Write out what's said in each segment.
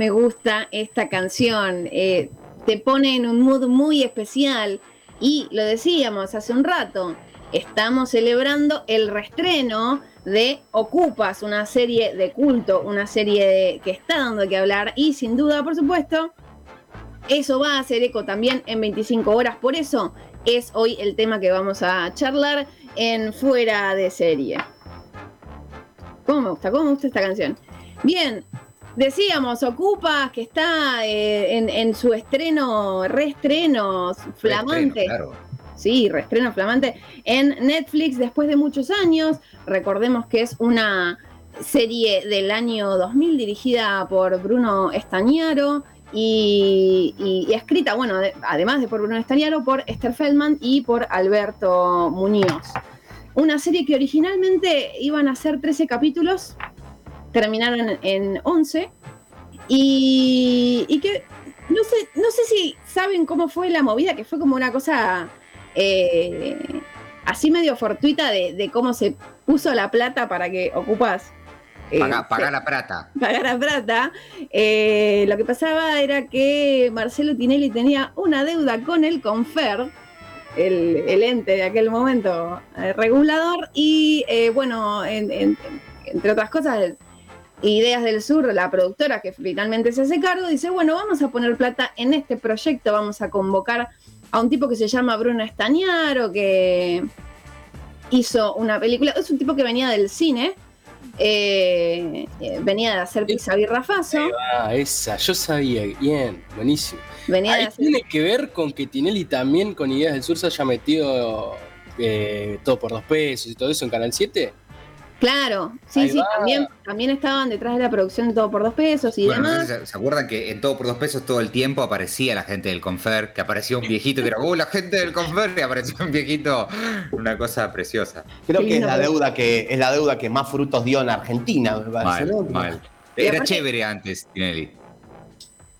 me gusta esta canción. Eh, te pone en un mood muy especial. Y lo decíamos hace un rato, estamos celebrando el restreno de Ocupas, una serie de culto, una serie que está dando que hablar y sin duda, por supuesto, eso va a hacer eco también en 25 horas. Por eso es hoy el tema que vamos a charlar en Fuera de Serie. ¿Cómo me gusta? ¿Cómo me gusta esta canción? Bien, decíamos, Ocupas, que está eh, en, su estreno, reestreno flamante. Sí, reestreno flamante en Netflix después de muchos años. Recordemos que es una serie del año 2000 dirigida por Bruno Estañaro y, escrita, bueno, además de por Bruno Estañaro, por Esther Feldman y por Alberto Muñoz. Una serie que originalmente iban a ser 13 capítulos, terminaron en 11 y, que no sé, no sé si saben cómo fue la movida, que fue como una cosa eh, así medio fortuita de, cómo se puso la plata para que ocupas eh, paga, la plata. Pagar la plata. Eh, lo que pasaba era que Marcelo Tinelli tenía una deuda con el Confer, el, ente de aquel momento eh, regulador, y bueno, entre otras cosas, Ideas del Sur, la productora que finalmente se hace cargo, dice, bueno, vamos a poner plata en este proyecto, vamos a convocar a un tipo que se llama Bruno Estañaro, que hizo una película, es un tipo que venía del cine, eh, eh, venía de hacer Pizza Birrafazo. Ah, esa, yo sabía, bien, buenísimo. Venía tiene que ver con que Tinelli también con Ideas del Sur se haya metido eh, todo por dos pesos y todo eso en Canal 7. Claro, sí, sí, también, también estaban detrás de la producción de Todo por Dos Pesos y demás. ¿Se acuerdan que en Todo por Dos Pesos todo el tiempo aparecía la gente del Confer? Que aparecía un viejito que era, ¡oh, la gente del Confer! Y apareció un viejito, una cosa preciosa. Creo que es la deuda que es la deuda que más frutos dio en Argentina, mal, Era chévere antes, Tinelli.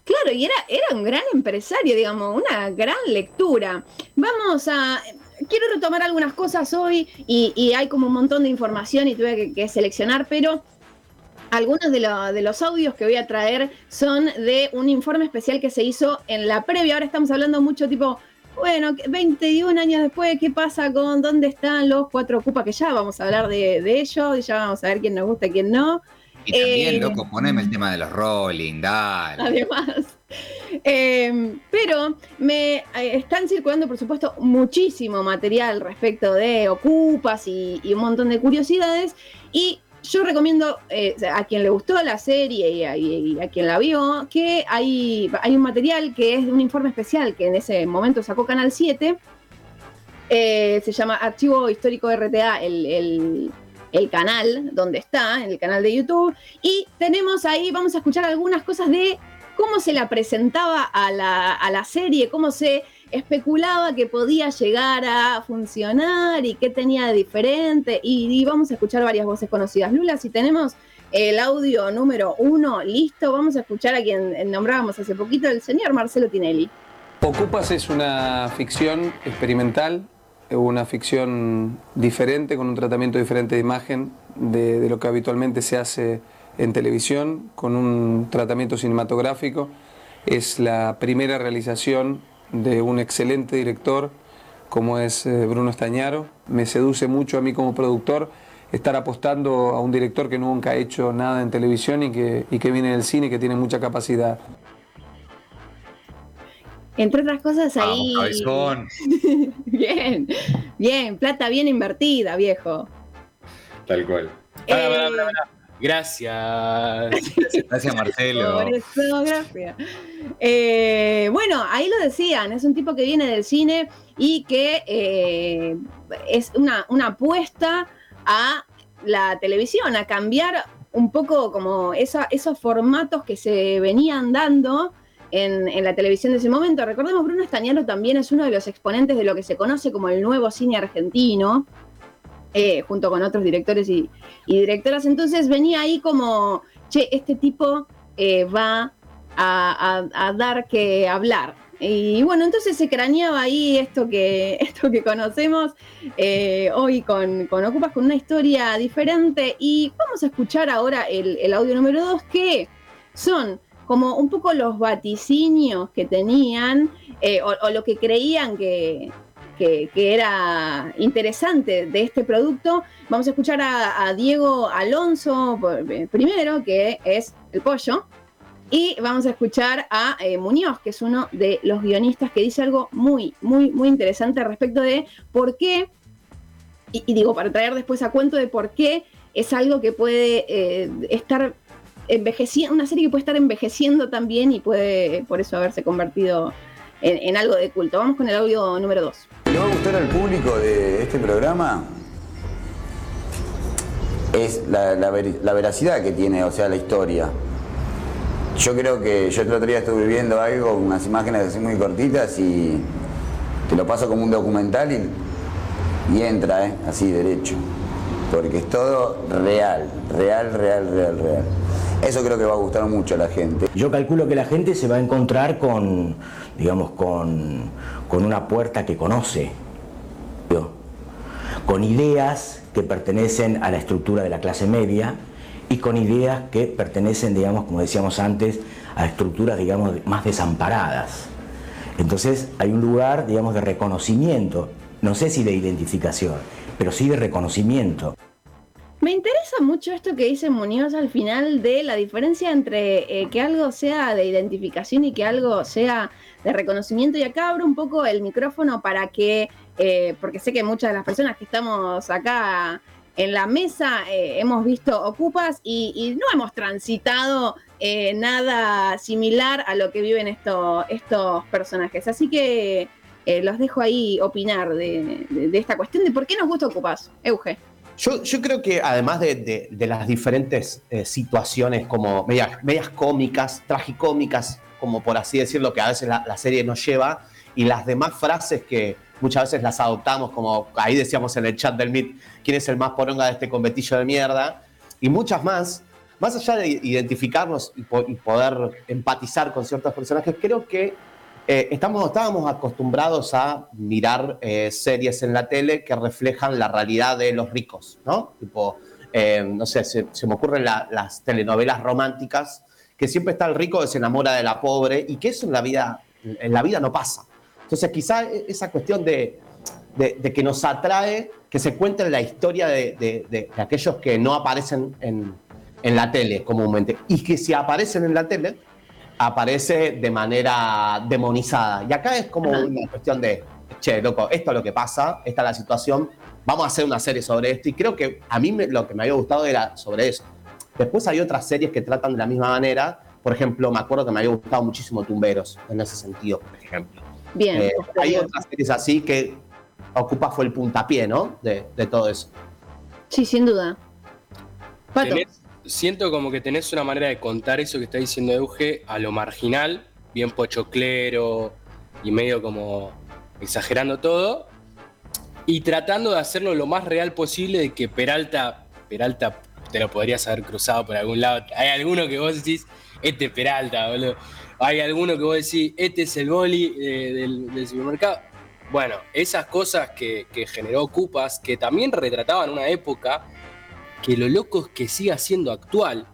Claro, y era, era un gran empresario, digamos, una gran lectura. Vamos a quiero retomar algunas cosas hoy y, hay como un montón de información y tuve que, seleccionar, pero algunos de, los audios que voy a traer son de un informe especial que se hizo en la previa. Ahora estamos hablando mucho tipo, bueno, 21 años después, ¿qué pasa con dónde están los cuatro ocupas? Que ya vamos a hablar de, de ellos, y ya vamos a ver quién nos gusta y quién no. Y también, eh, loco, poneme el tema de los rolling, dale. Además. Em, pero me eh, están circulando, por supuesto, muchísimo material respecto de ocupas y, un montón de curiosidades. Y yo recomiendo eh, a quien le gustó la serie y a, quien la vio que hay, hay un material que es un informe especial que en ese momento sacó Canal 7. se llama Archivo Histórico RTA, el el canal donde está, el canal de YouTube. Y tenemos ahí, vamos a escuchar algunas cosas de cómo se la presentaba a la, serie, cómo se especulaba que podía llegar a funcionar y qué tenía de diferente. Y, vamos a escuchar varias voces conocidas. Lula, si tenemos el audio número uno listo, vamos a escuchar a quien nombrábamos hace poquito, el señor Marcelo Tinelli. Ocupas es una ficción experimental una ficción diferente, con un tratamiento diferente de imagen de, lo que habitualmente se hace en televisión, con un tratamiento cinematográfico. Es la primera realización de un excelente director como es eh, Bruno Estañaro. Me seduce mucho a mí como productor estar apostando a un director que nunca ha hecho nada en televisión y que, y que viene del cine y que tiene mucha capacidad. Entre otras cosas ahí. bien, bien, plata bien invertida, viejo. Tal cual. Eh, gracias. Gracias, Marcelo. Por eso, gracias. Eh, bueno, ahí lo decían, es un tipo que viene del cine y que eh, es una, una apuesta a la televisión, a cambiar un poco como esos formatos que se venían dando en, la televisión de ese momento. Recordemos, Bruno Estañaro también es uno de los exponentes de lo que se conoce como el nuevo cine argentino, eh, junto con otros directores y, directoras. Entonces venía ahí como, che, este tipo eh, va a, dar que hablar. Y bueno, entonces se craneaba ahí esto que, esto que conocemos eh, hoy con, con Ocupas, con una historia diferente. Y vamos a escuchar ahora el, audio número 2 que son como un poco los vaticinios que tenían o, lo que creían que, era interesante de este producto. Vamos a escuchar a, Diego Alonso eh, primero, que es el pollo, y vamos a escuchar a eh, Muñoz, que es uno de los guionistas que dice algo muy, muy, muy interesante respecto de por qué, y, digo, para traer después a cuento de por qué es algo que puede estar envejeciendo, una serie que puede estar envejeciendo también y puede por eso haberse convertido en, algo de culto. Vamos con el audio número 2. ¿Le va a gustar al público de este programa? Es la, veracidad que tiene, o sea, la historia. Yo creo que yo el otro día estuve viendo algo, unas imágenes así muy cortitas y te lo paso como un documental y, entra, ¿eh? así derecho. Porque es todo real, real, real, real, real. Eso creo que va a gustar mucho a la gente. Yo calculo que la gente se va a encontrar con, digamos, con, una puerta que conoce, con ideas que pertenecen a la estructura de la clase media y con ideas que pertenecen, digamos, como decíamos antes, a estructuras, digamos, más desamparadas. Entonces hay un lugar, digamos, de reconocimiento, no sé si de identificación, pero sí de reconocimiento. Me interesa mucho esto que dice Muñoz al final de la diferencia entre eh, que algo sea de identificación y que algo sea de reconocimiento. Y acá abro un poco el micrófono para que, eh, porque sé que muchas de las personas que estamos acá en la mesa eh, hemos visto Ocupas y, no hemos transitado nada similar a lo que viven estos personajes. Así que los dejo ahí opinar de, esta cuestión de por qué nos gusta Ocupas. Euge. Yo, creo que además de, las diferentes eh, situaciones como medias, cómicas, tragicómicas, como por así decirlo, que a veces la, serie nos lleva, y las demás frases que muchas veces las adoptamos, como ahí decíamos en el chat del Meet, quién es el más poronga de este conventillo de mierda, y muchas más, más allá de identificarnos y poder empatizar con ciertos personajes, creo que eh, estamos, estábamos acostumbrados a mirar eh, series en la tele que reflejan la realidad de los ricos, ¿no? Tipo, eh, no sé, se, me ocurren las telenovelas románticas, que siempre está el rico que se enamora de la pobre y que eso en la vida, en la vida no pasa. Entonces, quizá e, esa cuestión de, que nos atrae que se cuente la historia de, aquellos que no aparecen en, en la tele comúnmente y que si aparecen en la tele, aparece de manera demonizada. Y acá es como una cuestión de, che, loco, esto es lo que pasa, esta es la situación, vamos a hacer una serie sobre esto. Y creo que a mí lo que me había gustado era sobre eso. Después hay otras series que tratan de la misma manera. Por ejemplo, me acuerdo que me había gustado muchísimo Tumberos, en ese sentido, por ejemplo. Bien. Eh, hay otras series así que Ocupa fue el puntapié, ¿no? De, todo eso. Sí, sin duda. Pato siento como que tenés una manera de contar eso que está diciendo Euge a lo marginal, bien pochoclero y medio como exagerando todo, y tratando de hacerlo lo más real posible de que Peralta, Peralta te lo podrías haber cruzado por algún lado. Hay alguno que vos decís, este es Peralta, boludo. Hay alguno que vos decís, este es el boli eh, del, supermercado. Bueno, esas cosas que, que generó Cupas, que también retrataban una época que lo loco es que siga siendo actual.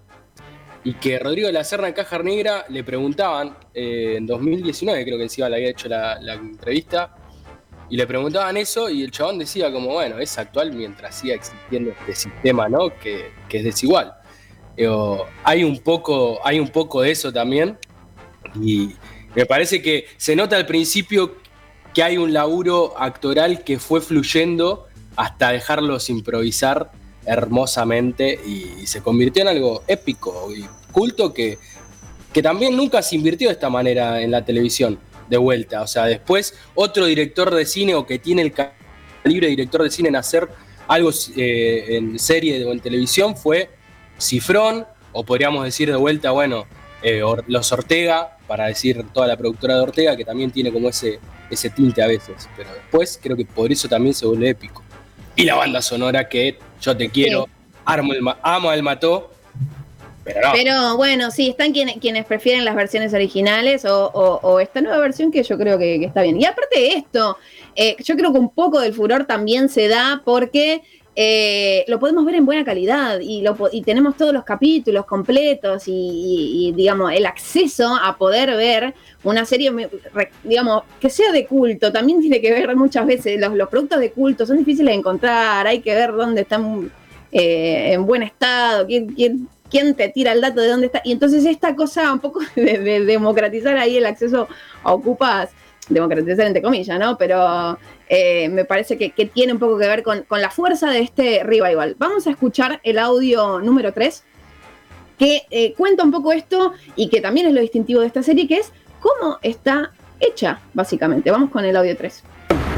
Y que Rodrigo de la Serna en Caja Negra le preguntaban, eh, en 2019 creo que encima le había hecho la, entrevista, y le preguntaban eso y el chabón decía como, bueno, es actual mientras siga existiendo este sistema, ¿no? Que, es desigual. hay, un poco, hay un poco de eso también. Y me parece que se nota al principio que hay un laburo actoral que fue fluyendo hasta dejarlos improvisar hermosamente y se convirtió en algo épico y culto que, que también nunca se invirtió de esta manera en la televisión de vuelta. O sea, después otro director de cine o que tiene el calibre de director de cine en hacer algo eh, en serie o en televisión fue Cifrón, o podríamos decir de vuelta, bueno, eh, Los Ortega, para decir toda la productora de Ortega, que también tiene como ese, ese tinte a veces. Pero después creo que por eso también se vuelve épico. Y la banda sonora que yo te quiero, amo, el, amo el mató, pero no. Pero bueno, sí, están quienes, quienes prefieren las versiones originales o, esta nueva versión que yo creo que, está bien. Y aparte de esto, eh, yo creo que un poco del furor también se da porque eh, lo podemos ver en buena calidad y, tenemos todos los capítulos completos y, digamos, el acceso a poder ver una serie, digamos, que sea de culto. También tiene que ver muchas veces, los, los productos de culto son difíciles de encontrar, hay que ver dónde están eh, en buen estado, quién, quién, quién te tira el dato de dónde está. Y entonces esta cosa un poco de, democratizar ahí el acceso a Ocupas, democratizar entre comillas, ¿no? Pero eh, me parece que, tiene un poco que ver con, la fuerza de este revival. Vamos a escuchar el audio número 3, que eh, cuenta un poco esto y que también es lo distintivo de esta serie, que es cómo está hecha, básicamente. Vamos con el audio 3.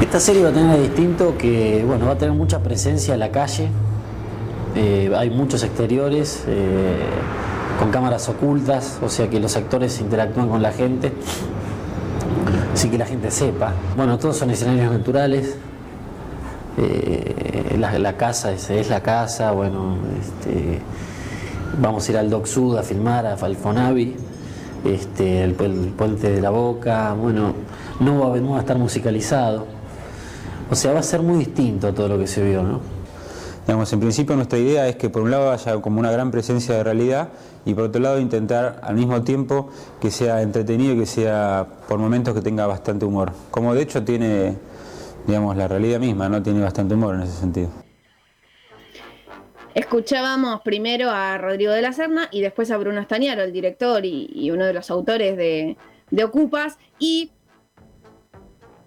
Esta serie va a tener distinto que, bueno, va a tener mucha presencia en la calle, eh, hay muchos exteriores con cámaras ocultas, o sea que los actores interactúan con la gente, así que la gente sepa. Bueno, todos son escenarios naturales. Eh, la, casa es, la casa, bueno, este, vamos a ir al Doc Sud a filmar, a Falconavi, este, el, puente de la boca, bueno, no va, no va a estar musicalizado. O sea, va a ser muy distinto todo lo que se vio, ¿no? En principio nuestra idea es que por un lado haya como una gran presencia de realidad y por otro lado intentar al mismo tiempo que sea entretenido y que sea por momentos que tenga bastante humor. Como de hecho tiene, digamos, la realidad misma, ¿no? Tiene bastante humor en ese sentido. Escuchábamos primero a Rodrigo de la Serna y después a Bruno Estañaro, el director y, uno de los autores de, de Ocupas, y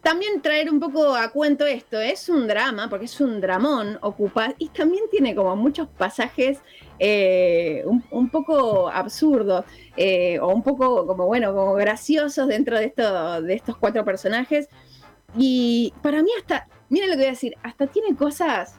también traer un poco a cuento esto, es un drama, porque es un dramón, ocupa, y también tiene como muchos pasajes eh, un, poco absurdos, eh, o un poco como, bueno, como graciosos dentro de, esto, de estos cuatro personajes. Y para mí hasta, miren lo que voy a decir, hasta tiene cosas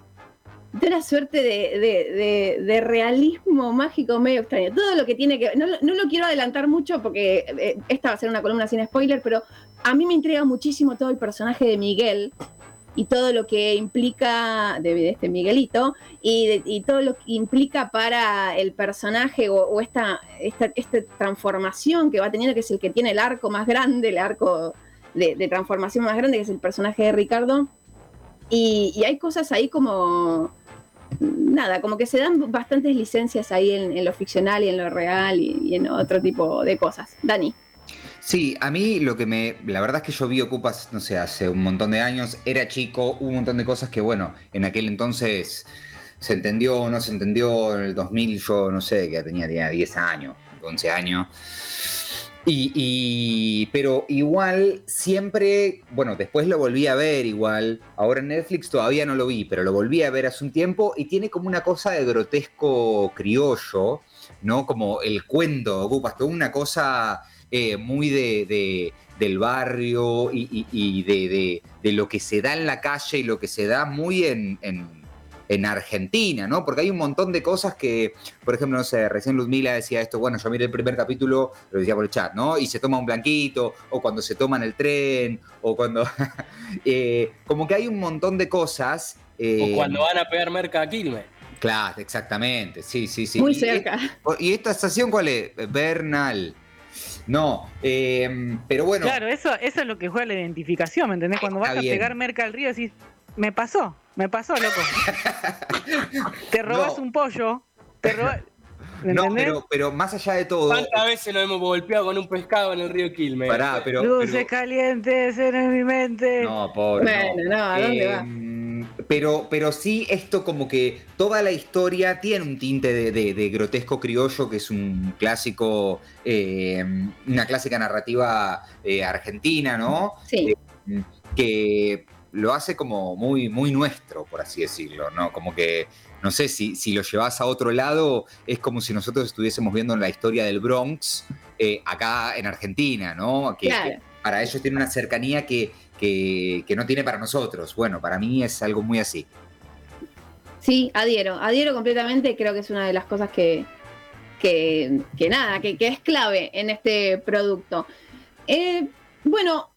de una suerte de, realismo mágico medio extraño. Todo lo que tiene que... No, no lo quiero adelantar mucho porque eh, esta va a ser una columna sin spoiler, pero a mí me intriga muchísimo todo el personaje de Miguel y todo lo que implica de, este Miguelito y, todo lo que implica para el personaje o, esta, esta, transformación que va teniendo, que es el que tiene el arco más grande, el arco de, transformación más grande, que es el personaje de Ricardo. Y, hay cosas ahí como, nada, como que se dan bastantes licencias ahí en, lo ficcional y en lo real y en otro tipo de cosas. Dani. Sí, a mí lo que me. La verdad es que yo vi Ocupas, no sé, hace un montón de años, era chico, hubo un montón de cosas que, bueno, en aquel entonces se entendió o no se entendió. En el 2000 yo, no sé, que tenía, tenía 10 años, 11 años. Y, pero igual siempre, bueno, después lo volví a ver igual, ahora en Netflix todavía no lo vi, pero lo volví a ver hace un tiempo y tiene como una cosa de grotesco criollo, ¿no? Como el cuento, ocupas toda una cosa eh, muy de, del barrio y, de, lo que se da en la calle y lo que se da muy en, Argentina, ¿no? Porque hay un montón de cosas que, por ejemplo, no sé, recién Ludmila decía esto, bueno, yo miré el primer capítulo, lo decía por el chat, ¿no? Y se toma un blanquito, o cuando se toma en el tren, o cuando... Eh, como que hay un montón de cosas. Eh, o cuando van a pegar merca a Quilmes. Claro, exactamente, sí, sí, sí. Muy cerca. ¿Y esta estación cuál es? Bernal. No, eh, pero bueno. Claro, eso, eso es lo que juega la identificación, ¿me entendés? Cuando vas a pegar merca al río decís, me pasó, me pasó, loco. te robas un pollo, te robas... No, pero, pero, más allá de todo. ¿Cuántas veces nos hemos golpeado con un pescado en el río Quilmes? Pará, pero. Luces calientes en mi mente. No, pobre. Bueno, no, ¿a dónde va? Pero, pero sí, esto como que toda la historia tiene un tinte de, grotesco criollo, que es un clásico, eh, una clásica narrativa eh, argentina, ¿no? Sí. Eh, que lo hace como muy, muy nuestro, por así decirlo, ¿no? Como que, no sé, si, si lo llevas a otro lado, es como si nosotros estuviésemos viendo la historia del Bronx acá en Argentina, ¿no? Que, que para ellos tiene una cercanía que que, no tiene para nosotros. Bueno, para mí es algo muy así. Sí, adhiero, adhiero completamente, creo que es una de las cosas que, que, nada, que, es clave en este producto. Eh, bueno,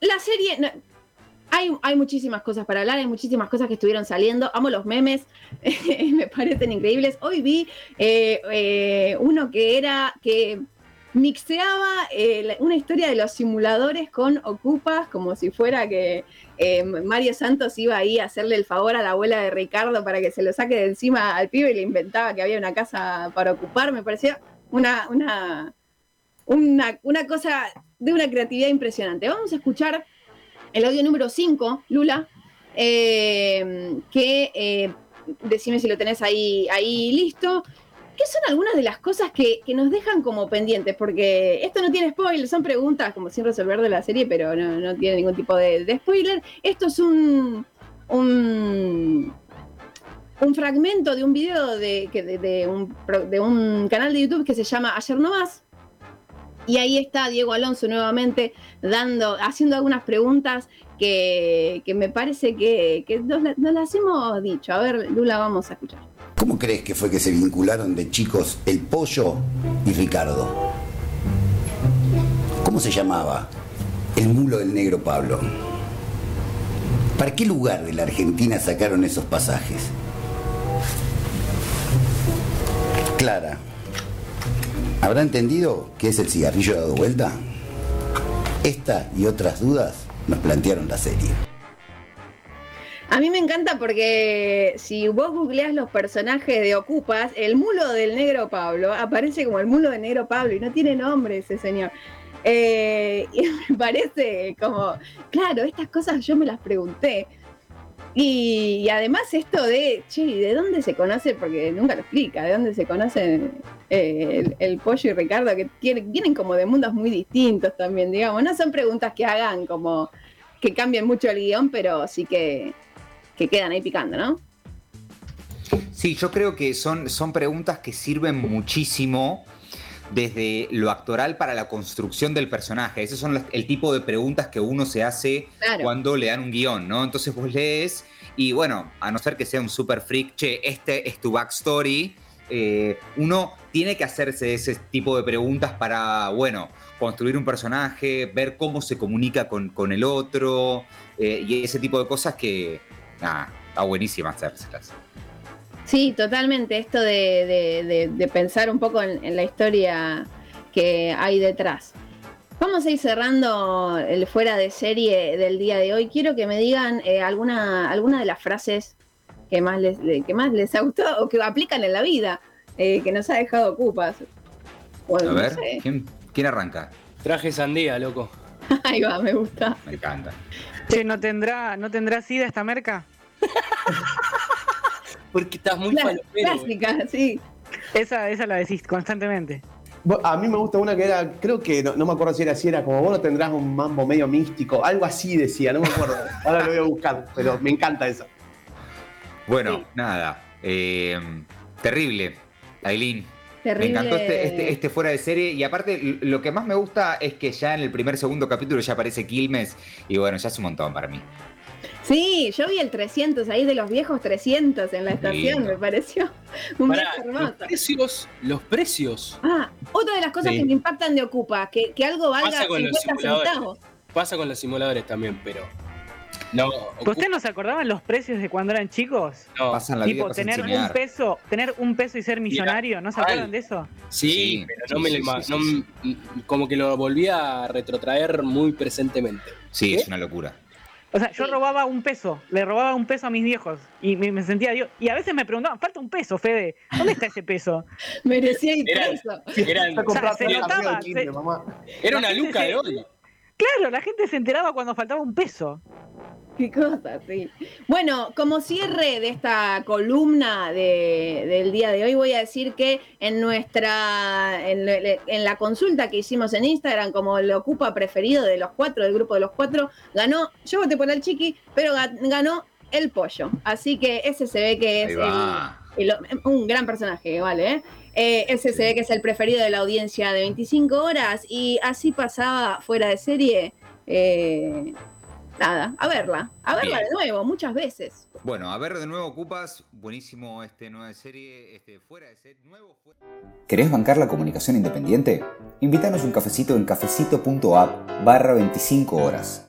la serie, hay, hay, muchísimas cosas para hablar, hay muchísimas cosas que estuvieron saliendo. Amo los memes, me parecen increíbles. Hoy vi eh, eh, uno que era que mixeaba eh, una historia de los simuladores con Ocupas, como si fuera que eh, Mario Santos iba ahí a hacerle el favor a la abuela de Ricardo para que se lo saque de encima al pibe y le inventaba que había una casa para ocupar. Me parecía una, una, una, cosa de una creatividad impresionante. Vamos a escuchar el audio número 5, Lula, eh, que decime si lo tenés ahí, ahí listo. ¿Qué son algunas de las cosas que, nos dejan como pendientes? Porque esto no tiene spoiler, son preguntas como sin resolver de la serie, pero no, tiene ningún tipo de, spoiler. Esto es un, un, fragmento de un video de, un, canal de YouTube que se llama Ayer No Más. Y ahí está Diego Alonso nuevamente dando, haciendo algunas preguntas que, me parece que, nos, nos las hemos dicho. A ver, Lula, vamos a escuchar. ¿Cómo crees que fue que se vincularon de chicos el pollo y Ricardo? ¿Cómo se llamaba? El mulo del negro Pablo. ¿Para qué lugar de la Argentina sacaron esos pasajes? Clara, ¿habrá entendido qué es el cigarrillo dado vuelta? Esta y otras dudas nos plantearon la serie. A mí me encanta porque si vos googleás los personajes de Ocupas, el mulo del negro Pablo aparece como el mulo del negro Pablo y no tiene nombre ese señor. Eh, y me parece como, claro, estas cosas yo me las pregunté. Y, además esto de, che, ¿de dónde se conoce? Porque nunca lo explica, ¿de dónde se conocen eh, el, pollo y Ricardo? Que vienen como de mundos muy distintos también, digamos. No son preguntas que hagan como que cambien mucho el guion, pero sí que, que quedan ahí picando, ¿no? Sí, yo creo que son, son preguntas que sirven muchísimo desde lo actoral para la construcción del personaje. Esos son el tipo de preguntas que uno se hace cuando le dan un guion, ¿no? Entonces vos lees y bueno, a no ser que sea un super freak, che, este es tu backstory, eh, uno tiene que hacerse ese tipo de preguntas para, bueno, construir un personaje, ver cómo se comunica con, con el otro eh, y ese tipo de cosas que, nada, está buenísima hacérselas. Sí, totalmente. Esto de, pensar un poco en, la historia que hay detrás. Vamos a ir cerrando el fuera de serie del día de hoy. Quiero que me digan eh, alguna, alguna de las frases que más les, que más les ha gustado o que aplican en la vida, eh, que nos ha dejado ocupas. a ver, ¿quién, arranca? Traje sandía, loco. Ahí va, me gusta. Me encanta. Che, ¿no tendrá, ¿no tendrá sida esta merca? Porque estás muy Clásica, sí. Esa, esa la decís constantemente. A mí me gusta una que era, creo que, no, me acuerdo si era así, era como vos no tendrás un mambo medio místico, algo así decía, no me acuerdo. Ahora lo voy a buscar, pero me encanta eso. Bueno, nada. Eh, terrible, Aileen. Me encantó este, este, este, fuera de serie. Y aparte, lo que más me gusta es que ya en el primer, segundo capítulo ya aparece Quilmes. Y bueno, ya es un montón para mí. Sí, yo vi el 300 ahí de los viejos 300 en la estación, me pareció un Los precios, los precios. Ah, otra de las cosas que me impactan de Ocupa, que, que algo valga 50 centavos. Pasa con los simuladores también, pero no, ¿Ustedes no se acordaban los precios de cuando eran chicos? No. Pasan la tipo, tener un peso, tener un peso y ser millonario, ¿no se acuerdan de eso? Sí, pero no me lo como que lo volví a retrotraer muy presentemente. Sí, es una locura. O sea, yo robaba un peso, le robaba un peso a mis viejos y me, sentía yo. Y a veces me preguntaban, falta un peso, Fede, ¿dónde está ese peso? Merecía ir peso. Era una luca de oro. Claro, la gente se enteraba cuando faltaba un peso. Qué cosa, sí. Bueno, como cierre de esta columna del día de hoy, voy a decir que en nuestra, en, la consulta que hicimos en Instagram, como el ocupa preferido de los cuatro, del grupo de los cuatro, ganó, yo voté por el chiqui, pero ganó el pollo. Así que ese se ve que es un gran personaje, ¿vale? ¿eh? Eh, ese se ve que es el preferido de la audiencia de 25 horas y así pasaba fuera de serie. Eh, nada, a verla, a verla de nuevo, muchas veces. Bueno, a ver de nuevo, Ocupas, buenísimo este nueva serie, este fuera de serie, nuevo. ¿Querés bancar la comunicación independiente? Invítanos un cafecito en cafecito.app barra 25 horas.